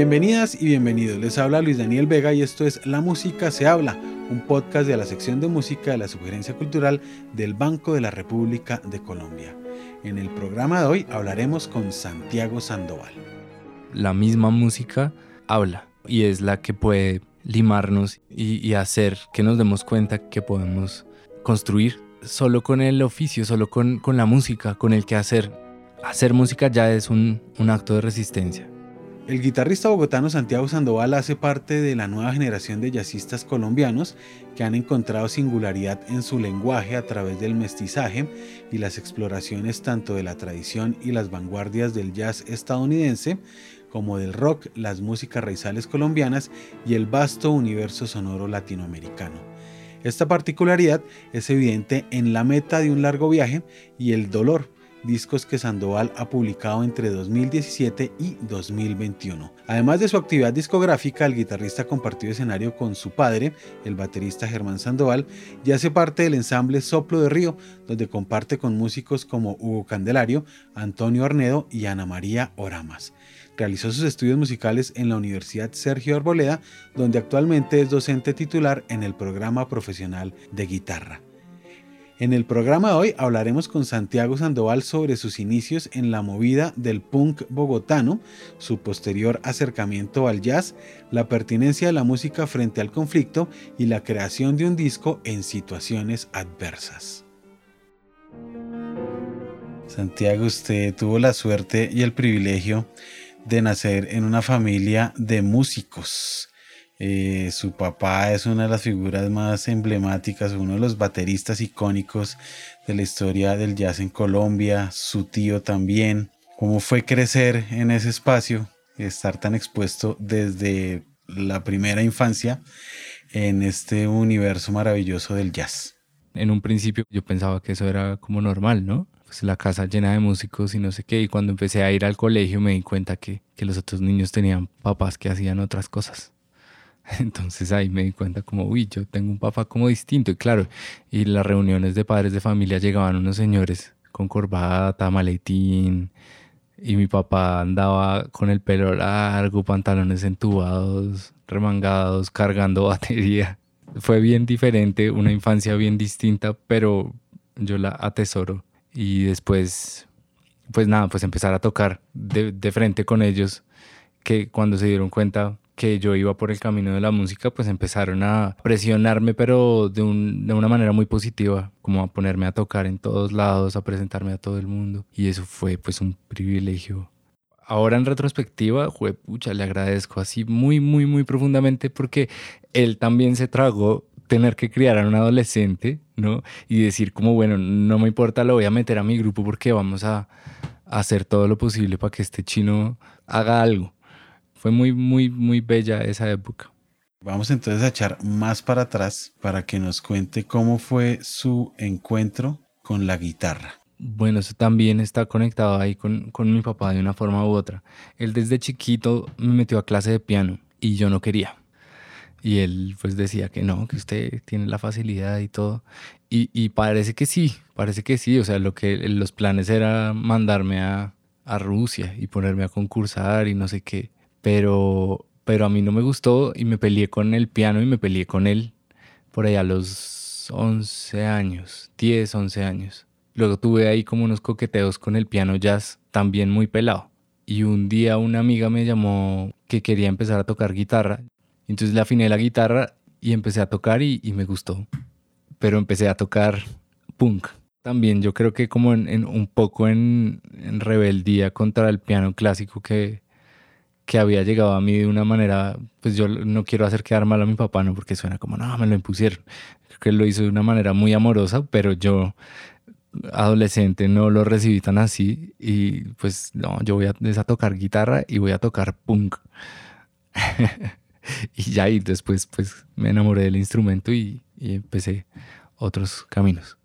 Bienvenidas y bienvenidos. Les habla Luis Daniel Vega y esto es La Música se habla, un podcast de la sección de música de la Sugerencia Cultural del Banco de la República de Colombia. En el programa de hoy hablaremos con Santiago Sandoval. La misma música habla y es la que puede limarnos y, hacer que nos demos cuenta que podemos construir solo con el oficio, solo con, con la música, con el que hacer. Hacer música ya es un, un acto de resistencia. El guitarrista bogotano Santiago Sandoval hace parte de la nueva generación de jazzistas colombianos que han encontrado singularidad en su lenguaje a través del mestizaje y las exploraciones tanto de la tradición y las vanguardias del jazz estadounidense como del rock, las músicas raizales colombianas y el vasto universo sonoro latinoamericano. Esta particularidad es evidente en la meta de un largo viaje y el dolor discos que Sandoval ha publicado entre 2017 y 2021. Además de su actividad discográfica, el guitarrista compartió escenario con su padre, el baterista Germán Sandoval, y hace parte del ensamble Soplo de Río, donde comparte con músicos como Hugo Candelario, Antonio Arnedo y Ana María Oramas. Realizó sus estudios musicales en la Universidad Sergio Arboleda, donde actualmente es docente titular en el programa profesional de guitarra. En el programa de hoy hablaremos con Santiago Sandoval sobre sus inicios en la movida del punk bogotano, su posterior acercamiento al jazz, la pertinencia de la música frente al conflicto y la creación de un disco en situaciones adversas. Santiago, usted tuvo la suerte y el privilegio de nacer en una familia de músicos. Eh, su papá es una de las figuras más emblemáticas, uno de los bateristas icónicos de la historia del jazz en Colombia, su tío también. ¿Cómo fue crecer en ese espacio, estar tan expuesto desde la primera infancia en este universo maravilloso del jazz? En un principio yo pensaba que eso era como normal, ¿no? Pues la casa llena de músicos y no sé qué. Y cuando empecé a ir al colegio me di cuenta que, que los otros niños tenían papás que hacían otras cosas. Entonces ahí me di cuenta como, uy, yo tengo un papá como distinto. Y claro, y las reuniones de padres de familia llegaban unos señores con corbata, maletín, y mi papá andaba con el pelo largo, pantalones entubados, remangados, cargando batería. Fue bien diferente, una infancia bien distinta, pero yo la atesoro. Y después, pues nada, pues empezar a tocar de, de frente con ellos, que cuando se dieron cuenta que yo iba por el camino de la música, pues empezaron a presionarme, pero de, una manera muy positiva, como a ponerme a tocar en todos lados, a presentarme a todo el mundo. Y eso fue pues un privilegio. Ahora en retrospectiva, fue, pucha, le agradezco así muy, muy, muy profundamente porque él también se tragó tener que criar a un adolescente, ¿no? Y decir como, bueno, no me importa, lo voy a meter a mi grupo porque vamos a hacer todo lo posible para que este chino haga algo fue muy, muy, muy bella esa época. Vamos entonces a echar más para atrás para que nos cuente cómo fue su encuentro con la guitarra. Bueno, eso también está conectado ahí con, con, mi papá de una forma u otra. Él desde chiquito me metió a clase de piano y yo no quería. Y él pues decía que no, que usted tiene la facilidad y todo. Y, y parece que sí, parece que sí. O sea, lo que los planes era mandarme a, a Rusia y ponerme a concursar y no sé qué pero, pero a mí no me gustó y me peleé con el piano y me peleé con él por allá a los 11 años, 10, 11 años. Luego tuve ahí como unos coqueteos con el piano jazz, también muy pelado. Y un día una amiga me llamó que quería empezar a tocar guitarra. Entonces le afiné la guitarra y empecé a tocar y, me gustó. Pero empecé a tocar punk. También yo creo que como en, un poco en, rebeldía contra el piano clásico que, que había llegado a mí de una manera, pues yo no quiero hacer quedar mal a mi papá, no porque suena como, no, me lo impusieron. Creo que lo hizo de una manera muy amorosa, pero yo, adolescente, no lo recibí tan así y pues no, yo voy a, a tocar guitarra y voy a tocar punk. y ya y después pues me enamoré del instrumento y, y empecé otros caminos.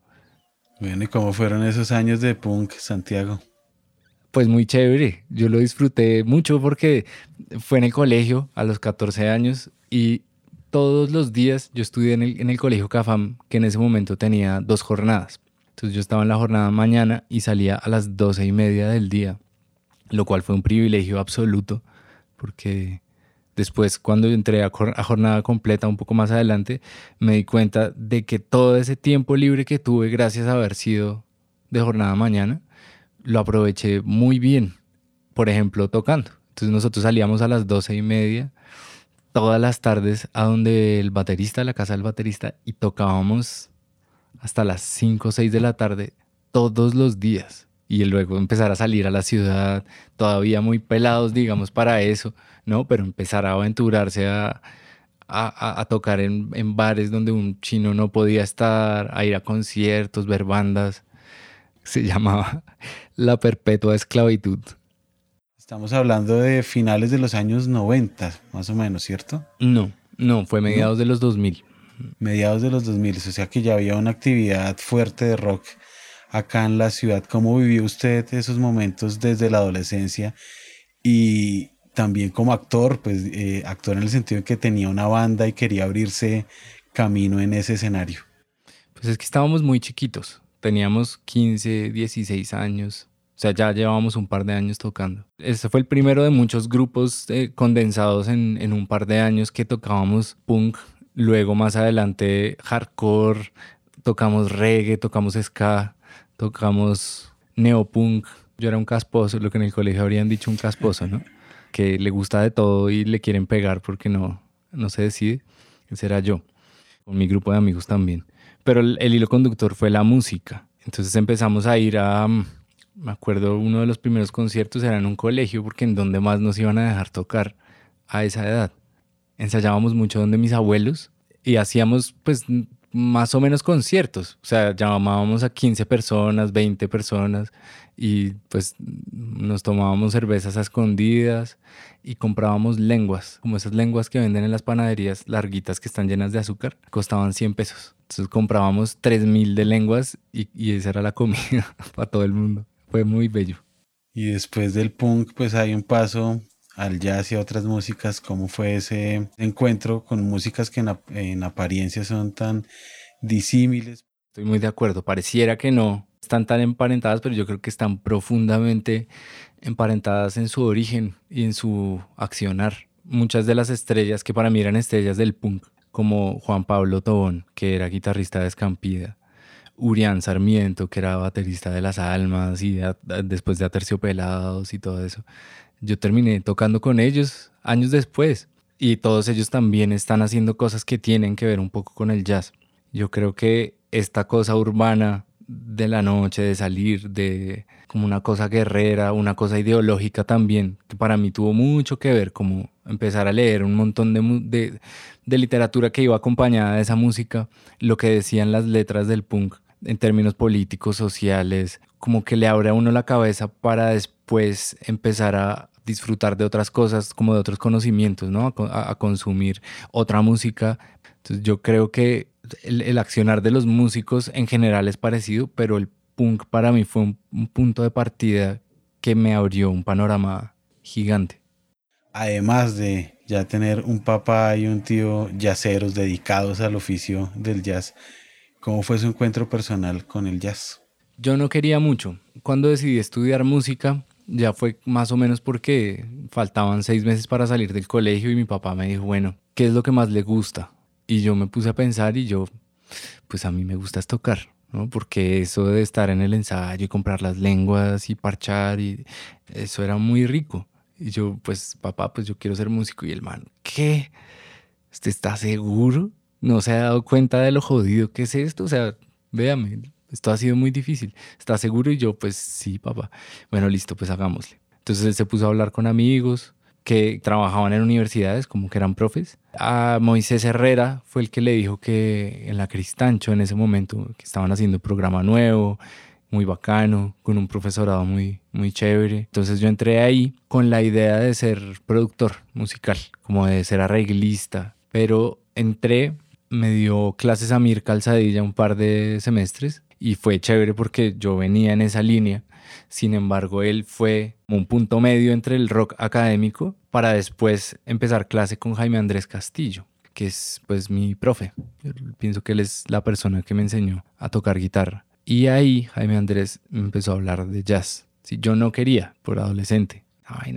Bueno, ¿y cómo fueron esos años de punk, Santiago? Pues muy chévere. Yo lo disfruté mucho porque fue en el colegio a los 14 años y todos los días yo estudié en el, en el colegio CAFAM, que en ese momento tenía dos jornadas. Entonces yo estaba en la jornada mañana y salía a las doce y media del día, lo cual fue un privilegio absoluto porque Después, cuando entré a, jornada completa un poco más adelante, me di cuenta de que todo ese tiempo libre que tuve gracias a haber sido de jornada mañana, lo aproveché muy bien. Por ejemplo, tocando. Entonces nosotros salíamos a las doce y media todas las tardes a donde el baterista, la casa del baterista, y tocábamos hasta las 5 o 6 de la tarde todos los días. Y luego empezar a salir a la ciudad, todavía muy pelados, digamos, para eso ¿no? Pero empezar a aventurarse a, a, tocar en, en, bares donde un chino no podía estar, a ir a conciertos, ver bandas. Se llamaba La Perpetua Esclavitud. Estamos hablando de finales de los años 90, más o menos, ¿cierto? No, no, fue mediados de los 2000. Mediados de los 2000, o sea que ya había una actividad fuerte de rock acá en la ciudad. ¿Cómo vivió usted esos momentos desde la adolescencia? Y, también como actor, pues eh, actor en el sentido de que tenía una banda y quería abrirse camino en ese escenario. Pues es que estábamos muy chiquitos, teníamos 15, 16 años, o sea, ya llevábamos un par de años tocando. Este fue el primero de muchos grupos eh, condensados en, en un par de años que tocábamos punk, luego más adelante hardcore, tocamos reggae, tocamos ska, tocamos neopunk. Yo era un casposo, lo que en el colegio habrían dicho un casposo, ¿no? que le gusta de todo y le quieren pegar porque no, no se decide, ese era yo, con mi grupo de amigos también. Pero el, hilo conductor fue la música. Entonces empezamos a ir a, mm, me acuerdo, uno de los primeros conciertos era en un colegio porque en donde más nos iban a dejar tocar a esa edad. Ensayábamos mucho donde mis abuelos y hacíamos pues más o menos conciertos. O sea, llamábamos a 15 personas, 20 personas y pues nos tomábamos cervezas a escondidas y comprábamos lenguas, como esas lenguas que venden en las panaderías larguitas que están llenas de azúcar, costaban 100 pesos. Entonces comprábamos 3000 de lenguas y, y esa era la comida para todo el mundo. Fue muy bello. Y después del punk, pues hay un paso al jazz y a otras músicas. ¿Cómo fue ese encuentro con músicas que en, en apariencia son tan disímiles? Estoy muy de acuerdo. Pareciera que no, están tan emparentadas, pero yo creo que están profundamente emparentadas en su origen y en su accionar. Muchas de las estrellas que para mí eran estrellas del punk, como Juan Pablo Tobón, que era guitarrista de Escampida, Urián Sarmiento, que era baterista de Las Almas y después de Aterciopelados y todo eso. Yo terminé tocando con ellos años después y todos ellos también están haciendo cosas que tienen que ver un poco con el jazz. Yo creo que esta cosa urbana de la noche, de salir, de como una cosa guerrera, una cosa ideológica también, que para mí tuvo mucho que ver, como empezar a leer un montón de, de, literatura que iba acompañada de esa música, lo que decían las letras del punk en términos políticos, sociales, como que le abre a uno la cabeza para después empezar a disfrutar de otras cosas, como de otros conocimientos, ¿no? A, a consumir otra música. Entonces yo creo que el, accionar de los músicos en general es parecido, pero el punk para mí fue un, punto de partida que me abrió un panorama gigante. Además de ya tener un papá y un tío yaceros dedicados al oficio del jazz, ¿cómo fue su encuentro personal con el jazz? Yo no quería mucho. Cuando decidí estudiar música, ya fue más o menos porque faltaban seis meses para salir del colegio y mi papá me dijo, bueno, ¿qué es lo que más le gusta? Y yo me puse a pensar y yo, pues a mí me gusta tocar, ¿no? Porque eso de estar en el ensayo y comprar las lenguas y parchar, y eso era muy rico. Y yo, pues, papá, pues yo quiero ser músico. Y el man, ¿qué? ¿Usted está seguro? ¿No se ha dado cuenta de lo jodido que es esto? O sea, véame, esto ha sido muy difícil. ¿Está seguro? Y yo, pues sí, papá. Bueno, listo, pues hagámosle. Entonces él se puso a hablar con amigos, que trabajaban en universidades, como que eran profes. A Moisés Herrera fue el que le dijo que en la Cristancho en ese momento, que estaban haciendo un programa nuevo, muy bacano, con un profesorado muy, muy chévere. Entonces yo entré ahí con la idea de ser productor musical, como de ser arreglista, pero entré, me dio clases a Mir Calzadilla un par de semestres y fue chévere porque yo venía en esa línea sin embargo, él fue un punto medio entre el rock académico para después empezar clase con Jaime Andrés Castillo, que es pues mi profe. pienso que él es la persona que me enseñó a tocar guitarra. Y ahí Jaime Andrés empezó a hablar de jazz. Si yo no quería por adolescente, ay,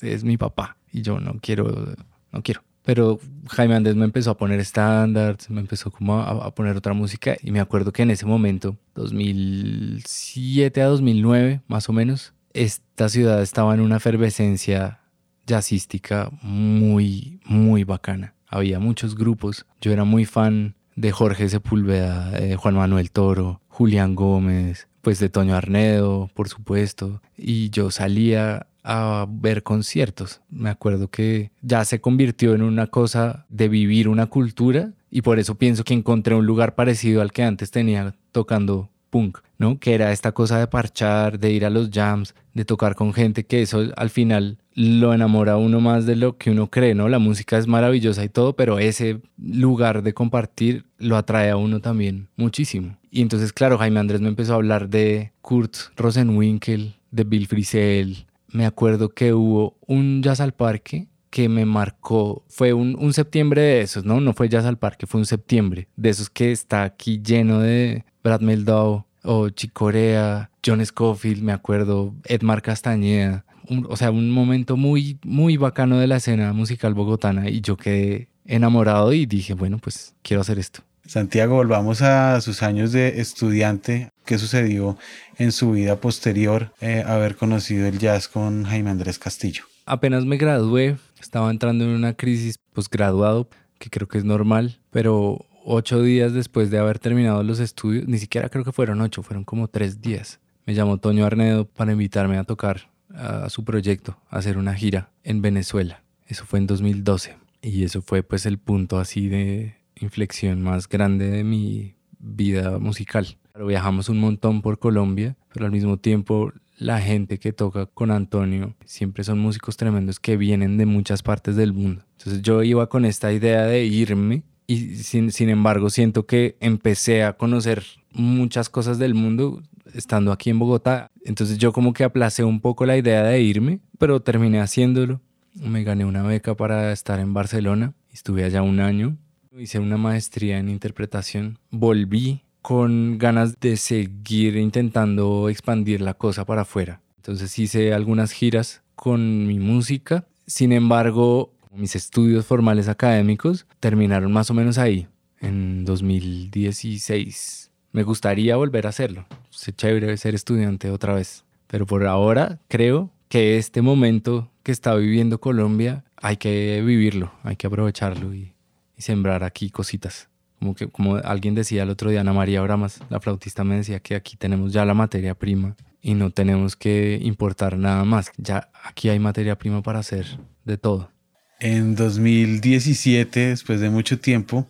es mi papá y yo no quiero no quiero. Pero Jaime Andrés me empezó a poner estándares, me empezó como a, poner otra música y me acuerdo que en ese momento, 2007 a 2009 más o menos, esta ciudad estaba en una efervescencia jazzística muy, muy bacana. Había muchos grupos. Yo era muy fan de Jorge Sepúlveda, de Juan Manuel Toro, Julián Gómez, pues de Toño Arnedo, por supuesto. Y yo salía a ver conciertos. Me acuerdo que ya se convirtió en una cosa de vivir una cultura y por eso pienso que encontré un lugar parecido al que antes tenía tocando punk, ¿no? Que era esta cosa de parchar, de ir a los jams, de tocar con gente, que eso al final lo enamora uno más de lo que uno cree, ¿no? La música es maravillosa y todo, pero ese lugar de compartir lo atrae a uno también muchísimo. Y entonces, claro, Jaime Andrés me empezó a hablar de Kurt Rosenwinkel, de Bill Frisell. Me acuerdo que hubo un jazz al parque que me marcó, fue un, un, septiembre de esos, ¿no? No fue Jazz al Parque, fue un septiembre, de esos que está aquí lleno de Brad Meldau o Chicorea, John Scofield, me acuerdo, Edmar Castañeda, o sea, un momento muy, muy bacano de la escena musical bogotana y yo quedé enamorado y dije, bueno, pues quiero hacer esto. Santiago, volvamos a sus años de estudiante. ¿Qué sucedió en su vida posterior eh, haber conocido el jazz con Jaime Andrés Castillo? Apenas me gradué, estaba entrando en una crisis posgraduado, que creo que es normal, pero ocho días después de haber terminado los estudios, ni siquiera creo que fueron ocho, fueron como tres días. Me llamó Toño Arnedo para invitarme a tocar a su proyecto, a hacer una gira en Venezuela. Eso fue en 2012 y eso fue pues el punto así de inflexión más grande de mi vida musical. viajamos un montón por Colombia, pero al mismo tiempo la gente que toca con Antonio siempre son músicos tremendos que vienen de muchas partes del mundo. Entonces yo iba con esta idea de irme y sin, sin embargo siento que empecé a conocer muchas cosas del mundo estando aquí en Bogotá. Entonces yo como que aplacé un poco la idea de irme, pero terminé haciéndolo. Me gané una beca para estar en Barcelona. Estuve allá un año. Hice una maestría en interpretación. Volví con ganas de seguir intentando expandir la cosa para afuera. Entonces hice algunas giras con mi música. Sin embargo, mis estudios formales académicos terminaron más o menos ahí, en 2016. Me gustaría volver a hacerlo. Es chévere ser estudiante otra vez. Pero por ahora creo que este momento que está viviendo Colombia hay que vivirlo, hay que aprovecharlo y, sembrar aquí cositas. Como, que, como alguien decía el otro día, Ana María Bramas, la flautista, me decía que aquí tenemos ya la materia prima y no tenemos que importar nada más. Ya aquí hay materia prima para hacer de todo. En 2017, después de mucho tiempo,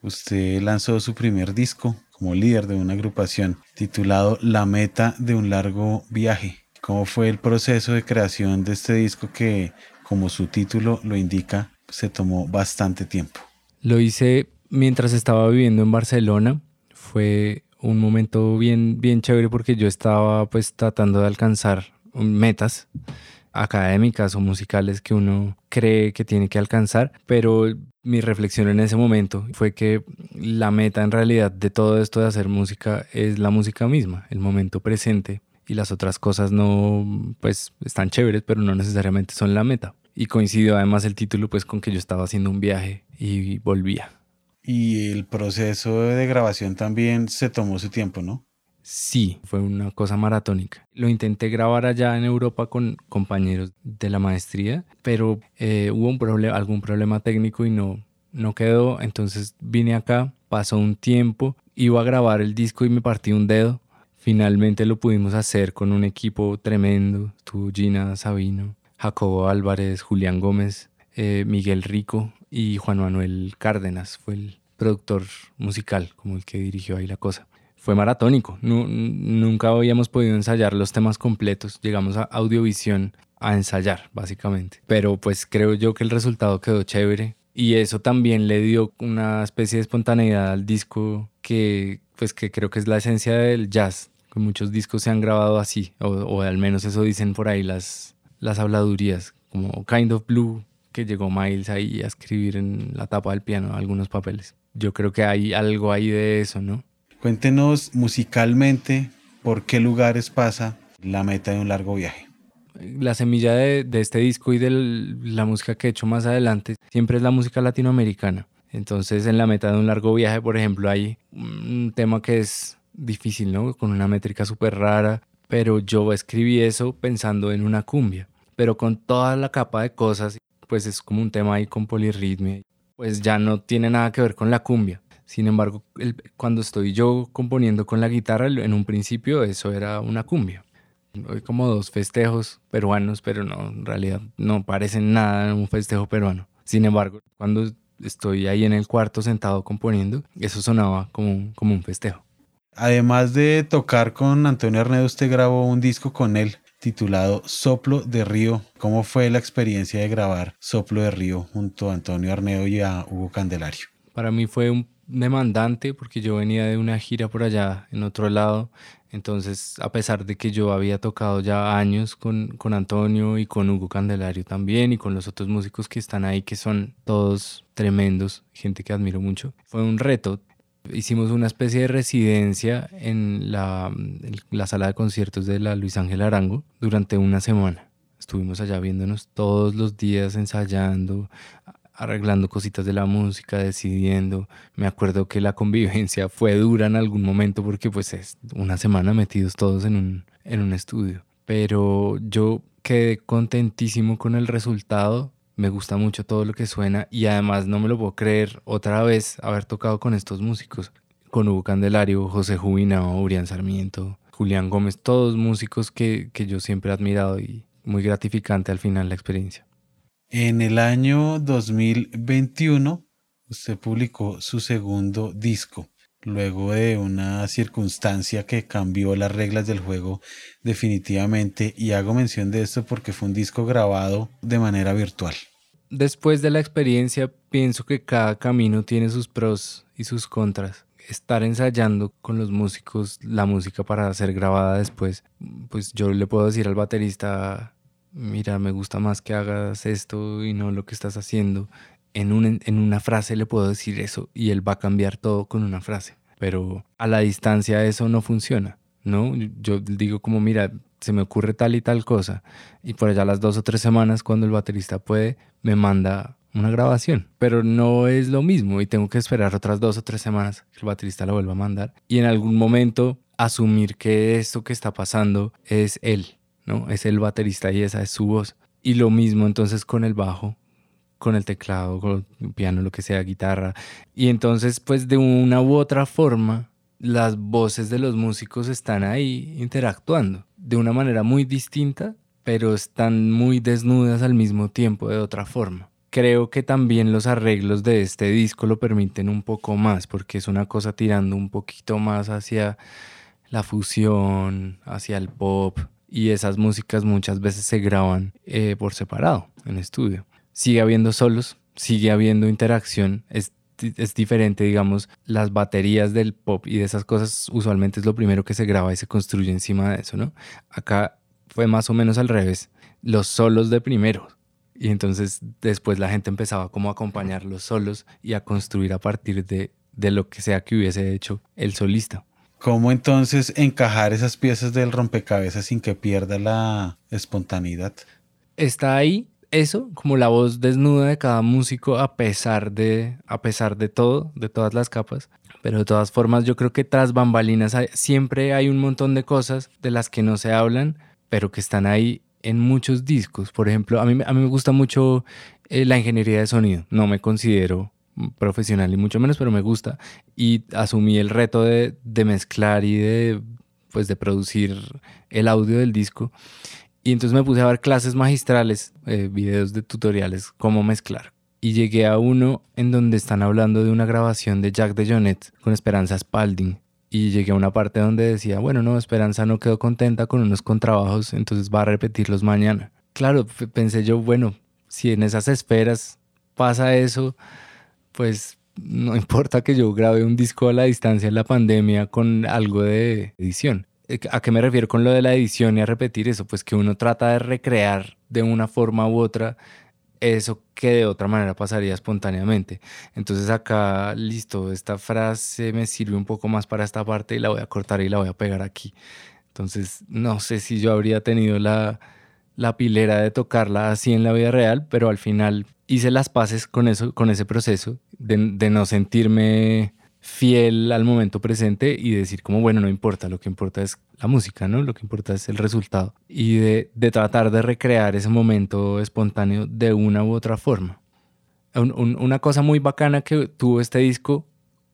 usted lanzó su primer disco, como líder de una agrupación titulado La meta de un largo viaje. ¿Cómo fue el proceso de creación de este disco que, como su título lo indica, se tomó bastante tiempo? Lo hice mientras estaba viviendo en Barcelona. Fue un momento bien, bien chévere porque yo estaba pues tratando de alcanzar metas académicas o musicales que uno cree que tiene que alcanzar, pero mi reflexión en ese momento fue que la meta en realidad de todo esto de hacer música es la música misma, el momento presente y las otras cosas no, pues están chéveres, pero no necesariamente son la meta. Y coincidió además el título pues con que yo estaba haciendo un viaje y volvía. Y el proceso de grabación también se tomó su tiempo, ¿no? Sí, fue una cosa maratónica. Lo intenté grabar allá en Europa con compañeros de la maestría, pero eh, hubo un problema, algún problema técnico y no, no quedó. Entonces vine acá, pasó un tiempo, iba a grabar el disco y me partí un dedo. Finalmente lo pudimos hacer con un equipo tremendo. Estuvo Gina Sabino, Jacobo Álvarez, Julián Gómez, eh, Miguel Rico y Juan Manuel Cárdenas. Fue el productor musical, como el que dirigió ahí la cosa fue maratónico. nunca habíamos podido ensayar los temas completos. Llegamos a audiovisión a ensayar, básicamente. Pero pues creo yo que el resultado quedó chévere. Y eso también le dio una especie de espontaneidad al disco que pues que creo que es la esencia del jazz. Muchos discos se han grabado así, o, al menos eso dicen por ahí las, las habladurías, como Kind of Blue, que llegó Miles ahí a escribir en la tapa del piano algunos papeles. Yo creo que hay algo ahí de eso, ¿no? Cuéntenos musicalmente por qué lugares pasa la meta de un largo viaje. la semilla de, este disco y de la música que he hecho más adelante siempre es la música latinoamericana. Entonces en la meta de un largo viaje, por ejemplo, hay un tema que es difícil, ¿no? Con una métrica súper rara, pero yo escribí eso pensando en una cumbia, pero con toda la capa de cosas, pues es como un tema ahí con polirritmia, pues ya no tiene nada que ver con la cumbia. Sin embargo, cuando estoy yo componiendo con la guitarra, en un principio eso era una cumbia. Hay como dos festejos peruanos, pero no, en realidad no parecen nada un festejo peruano. Sin embargo, cuando estoy ahí en el cuarto sentado componiendo, eso sonaba como, como un festejo. Además de tocar con Antonio Arnedo, usted grabó un disco con él titulado Soplo de Río. ¿Cómo fue la experiencia de grabar Soplo de Río junto a Antonio Arnedo y a Hugo Candelario? Para mí fue un demandante porque yo venía de una gira por allá en otro lado. Entonces, a pesar de que yo había tocado ya años con, con Antonio y con Hugo Candelario también y con los otros músicos que están ahí, que son todos tremendos, gente que admiro mucho, fue un reto hicimos una especie de residencia en la, la, sala de conciertos de la Luis Ángel Arango durante una semana. Estuvimos allá viéndonos todos los días ensayando, arreglando cositas de la música, decidiendo. Me acuerdo que la convivencia fue dura en algún momento porque pues es una semana metidos todos en un, en un estudio. Pero yo quedé contentísimo con el resultado me gusta mucho todo lo que suena y además no me lo puedo creer otra vez haber tocado con estos músicos, con Hugo Candelario, José Jubinao, Urián Sarmiento, Julián Gómez, todos músicos que, que yo siempre he admirado y muy gratificante al final la experiencia. En el año 2021 usted publicó su segundo disco, luego de una circunstancia que cambió las reglas del juego definitivamente y hago mención de esto porque fue un disco grabado de manera virtual. Después de la experiencia pienso que cada camino tiene sus pros y sus contras. Estar ensayando con los músicos la música para ser grabada después, pues yo le puedo decir al baterista, mira, me gusta más que hagas esto y no lo que estás haciendo en, en una frase le puedo decir eso y él va a cambiar todo con una frase. Pero a la distancia eso no funciona, ¿no? Yo digo como, mira, se me ocurre tal y tal cosa. Y por allá las dos o tres semanas, cuando el baterista puede, me manda una grabación. Pero no es lo mismo y tengo que esperar otras dos o tres semanas que el baterista lo vuelva a mandar. Y en algún momento asumir que esto que está pasando es él, ¿no? Es el baterista y esa es su voz. Y lo mismo entonces con el bajo con el teclado, con el piano, lo que sea, guitarra. Y entonces, pues de una u otra forma, las voces de los músicos están ahí interactuando de una manera muy distinta, pero están muy desnudas al mismo tiempo de otra forma. Creo que también los arreglos de este disco lo permiten un poco más, porque es una cosa tirando un poquito más hacia la fusión, hacia el pop, y esas músicas muchas veces se graban eh, por separado en estudio sigue habiendo solos, sigue habiendo interacción, es diferente, digamos, las baterías del pop y de esas cosas usualmente es lo primero que se graba y se construye encima de eso, ¿no? Acá fue más o menos al revés, los solos de primero. Y entonces después la gente empezaba como a acompañar los solos y a construir a partir de, de lo que sea que hubiese hecho el solista. ¿Cómo entonces encajar esas piezas del rompecabezas sin que pierda la espontaneidad? Está ahí, eso, como la voz desnuda de cada músico a pesar de, a pesar de todo, de todas las capas. Pero de todas formas, yo creo que tras bambalinas siempre hay un montón de cosas de las que no se hablan, pero que están ahí en muchos discos. Por ejemplo, a mí, a mí me gusta mucho eh, la ingeniería de sonido. No me considero profesional, ni mucho menos, pero me gusta. Y asumí el reto de, de mezclar y de, pues, de producir el audio del disco. Y entonces me puse a ver clases magistrales, eh, videos de tutoriales, cómo mezclar. Y llegué a uno en donde están hablando de una grabación de Jack de Jonet con Esperanza Spalding. Y llegué a una parte donde decía, bueno, no, Esperanza no quedó contenta con unos contrabajos, entonces va a repetirlos mañana. Claro, pensé yo, bueno, si en esas esferas pasa eso, pues no importa que yo grabe un disco a la distancia en la pandemia con algo de edición. Eh, ¿A qué me refiero con lo de la edición y a repetir eso? Pues que uno trata de recrear de una forma u otra eso que de otra manera pasaría espontáneamente. Entonces acá, listo, esta frase me sirve un poco más para esta parte y la voy a cortar y la voy a pegar aquí. Entonces, no sé si yo habría tenido la, la pilera de tocarla así en la vida real, pero al final hice las paces con eso, con ese proceso de, no sentirme fiel al momento presente y decir como, bueno, no importa, lo que importa es la música, ¿no? Lo que importa es el resultado. Y de, tratar de recrear ese momento espontáneo de una u otra forma. una cosa muy bacana que tuvo este disco,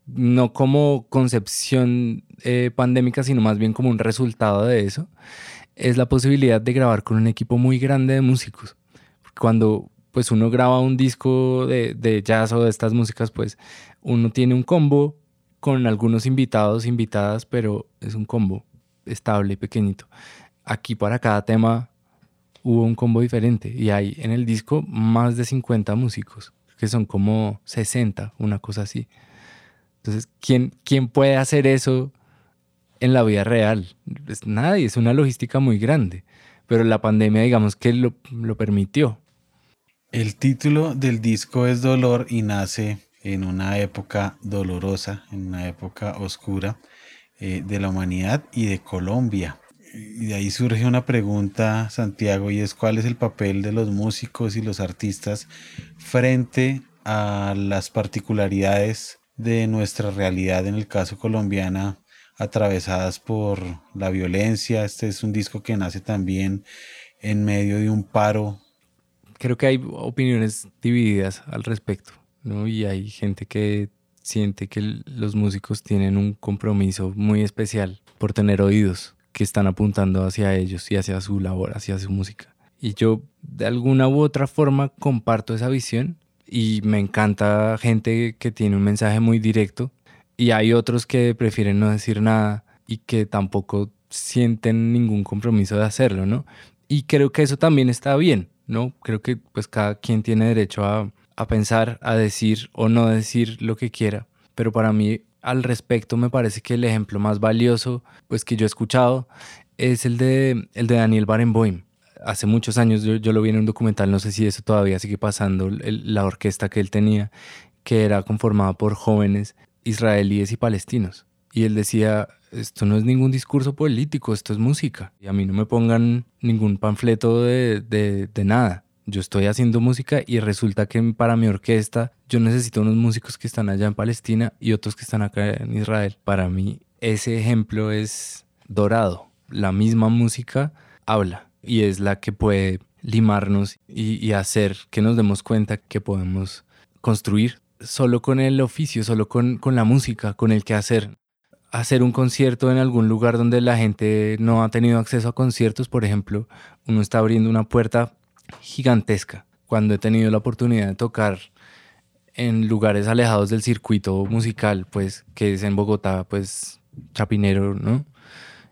no como concepción eh, pandémica, sino más bien como un resultado de eso, es la posibilidad de grabar con un equipo muy grande de músicos. Cuando pues uno graba un disco de, jazz o de estas músicas, pues uno tiene un combo con algunos invitados, invitadas, pero es un combo estable y pequeñito. Aquí para cada tema hubo un combo diferente y hay en el disco más de 50 músicos, que son como 60, una cosa así. Entonces, ¿quién, quién puede hacer eso en la vida real? Pues nadie, es una logística muy grande, pero la pandemia digamos que lo, lo permitió. El título del disco es Dolor y nace en una época dolorosa, en una época oscura eh, de la humanidad y de Colombia. Y de ahí surge una pregunta, Santiago, y es cuál es el papel de los músicos y los artistas frente a las particularidades de nuestra realidad, en el caso colombiana, atravesadas por la violencia. Este es un disco que nace también en medio de un paro creo que hay opiniones divididas al respecto, ¿no? Y hay gente que siente que los músicos tienen un compromiso muy especial por tener oídos que están apuntando hacia ellos y hacia su labor, hacia su música. Y yo de alguna u otra forma comparto esa visión y me encanta gente que tiene un mensaje muy directo y hay otros que prefieren no decir nada y que tampoco sienten ningún compromiso de hacerlo, ¿no? Y creo que eso también está bien. ¿no? Creo que pues cada quien tiene derecho a, pensar, a decir o no decir lo que quiera, pero para mí al respecto me parece que el ejemplo más valioso pues que yo he escuchado es el de, el de Daniel Barenboim. Hace muchos años yo, lo vi en un documental, no sé si eso todavía sigue pasando, la orquesta que él tenía, que era conformada por jóvenes israelíes y palestinos. Y él decía, esto no es ningún discurso político, esto es música. Y a mí no me pongan ningún panfleto de, de, nada. Yo estoy haciendo música y resulta que para mi orquesta yo necesito unos músicos que están allá en Palestina y otros que están acá en Israel. Para mí ese ejemplo es dorado. La misma música habla y es la que puede limarnos y, hacer que nos demos cuenta que podemos construir solo con el oficio, solo con, con la música, con el que hacer hacer un concierto en algún lugar donde la gente no ha tenido acceso a conciertos, por ejemplo, uno está abriendo una puerta gigantesca. Cuando he tenido la oportunidad de tocar en lugares alejados del circuito musical, pues que es en Bogotá, pues Chapinero, ¿no?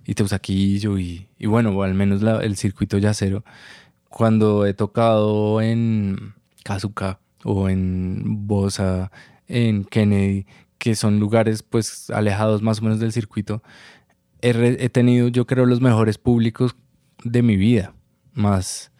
Y Teusaquillo y, y bueno, al menos el circuito yacero. Cuando he tocado en Kazuka o en Bosa, en Kennedy, que son lugares pues alejados más o menos del circuito, he, tenido yo creo los mejores públicos de mi vida, más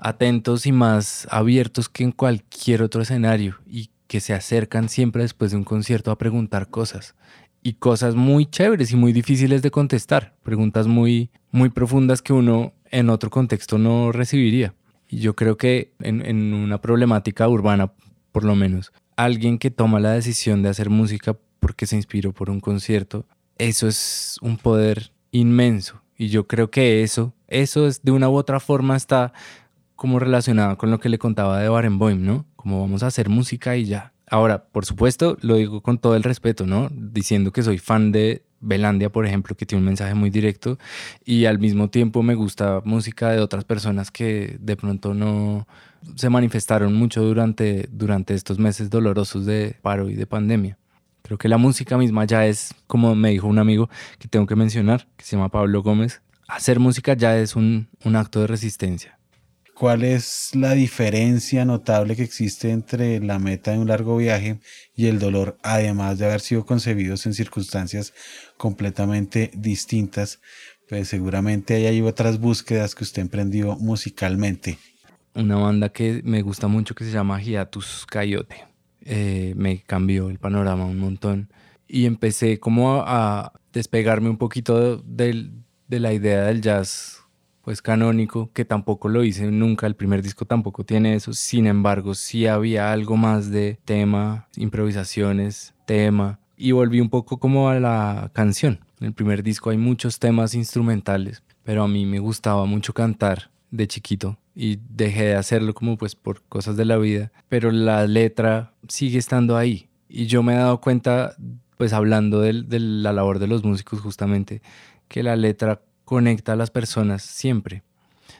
atentos y más abiertos que en cualquier otro escenario y que se acercan siempre después de un concierto a preguntar cosas y cosas muy chéveres y muy difíciles de contestar, preguntas muy muy profundas que uno en otro contexto no recibiría. Y yo creo que en, en una problemática urbana, por lo menos, alguien que toma la decisión de hacer música porque se inspiró por un concierto, eso es un poder inmenso. Y yo creo que eso, eso es de una u otra forma está como relacionado con lo que le contaba de Barenboim, ¿no? Como vamos a hacer música y ya. Ahora, por supuesto, lo digo con todo el respeto, ¿no? Diciendo que soy fan de Belandia, por ejemplo, que tiene un mensaje muy directo y al mismo tiempo me gusta música de otras personas que de pronto no, se manifestaron mucho durante, durante estos meses dolorosos de paro y de pandemia. Creo que la música misma ya es, como me dijo un amigo que tengo que mencionar, que se llama Pablo Gómez, hacer música ya es un, un acto de resistencia. ¿Cuál es la diferencia notable que existe entre la meta de un largo viaje y el dolor, además de haber sido concebidos en circunstancias completamente distintas? Pues seguramente hay otras búsquedas que usted emprendió musicalmente una banda que me gusta mucho que se llama Hiatus Coyote. Eh, me cambió el panorama un montón y empecé como a, despegarme un poquito de, la idea del jazz pues canónico, que tampoco lo hice nunca, el primer disco tampoco tiene eso, sin embargo sí había algo más de tema, improvisaciones, tema, y volví un poco como a la canción. En el primer disco hay muchos temas instrumentales, pero a mí me gustaba mucho cantar de chiquito y dejé de hacerlo como pues por cosas de la vida, pero la letra sigue estando ahí. Y yo me he dado cuenta, pues hablando de, de la labor de los músicos justamente, que la letra conecta a las personas siempre.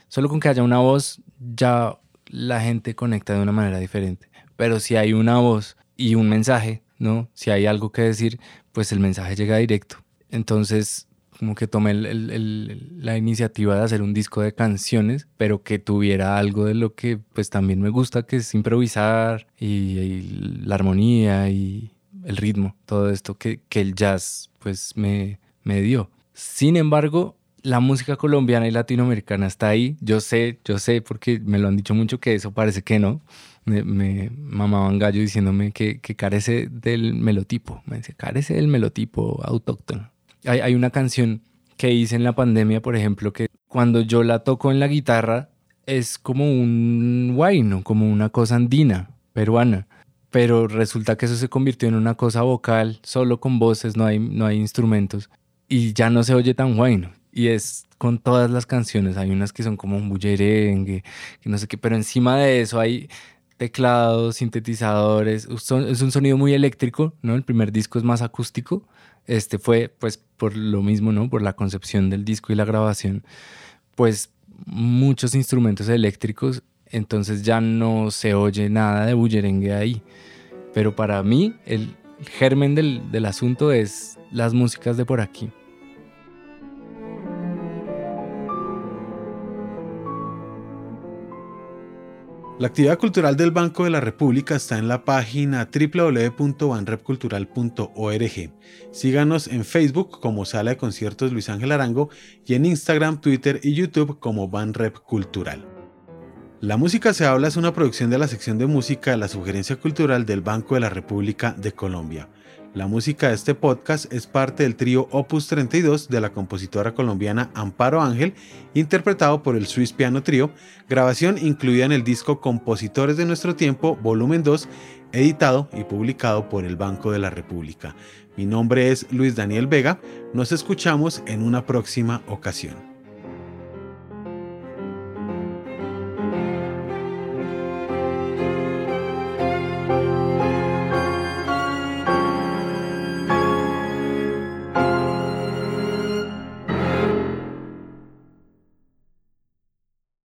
Solo con que haya una voz, ya la gente conecta de una manera diferente. Pero si hay una voz y un mensaje, ¿no? Si hay algo que decir, pues el mensaje llega directo. Entonces, como que tomé la iniciativa de hacer un disco de canciones, pero que tuviera algo de lo que pues también me gusta, que es improvisar y, la armonía y el ritmo, todo esto que, que el jazz pues me, me dio. Sin embargo, la música colombiana y latinoamericana está ahí. Yo sé, yo sé, porque me lo han dicho mucho que eso parece que no. Me, mamaban gallo diciéndome que, carece del melotipo. Me dice, carece del melotipo autóctono. Hay, una canción que hice en la pandemia, por ejemplo, que cuando yo la toco en la guitarra es como un guayno, como una cosa andina, peruana. Pero resulta que eso se convirtió en una cosa vocal, solo con voces, no hay, no hay instrumentos. Y ya no se oye tan guayno y es con todas las canciones. Hay unas que son como un bullerengue, que no sé qué, pero encima de eso hay teclados, sintetizadores. es un sonido muy eléctrico, ¿no? El primer disco es más acústico. Este fue, pues, por lo mismo, ¿no? Por la concepción del disco y la grabación, pues, muchos instrumentos eléctricos. Entonces ya no se oye nada de bullerengue ahí. Pero para mí, el germen del, del asunto es las músicas de por aquí. La actividad cultural del Banco de la República está en la página www.banrepcultural.org. Síganos en Facebook como Sala de Conciertos Luis Ángel Arango y en Instagram, Twitter y YouTube como Banrep Cultural. La música se habla es una producción de la sección de música de la Sugerencia Cultural del Banco de la República de Colombia. La música de este podcast es parte del trío Opus 32 de la compositora colombiana Amparo Ángel, interpretado por el Swiss Piano Trio, grabación incluida en el disco Compositores de Nuestro Tiempo, volumen 2, editado y publicado por el Banco de la República. Mi nombre es Luis Daniel Vega, nos escuchamos en una próxima ocasión.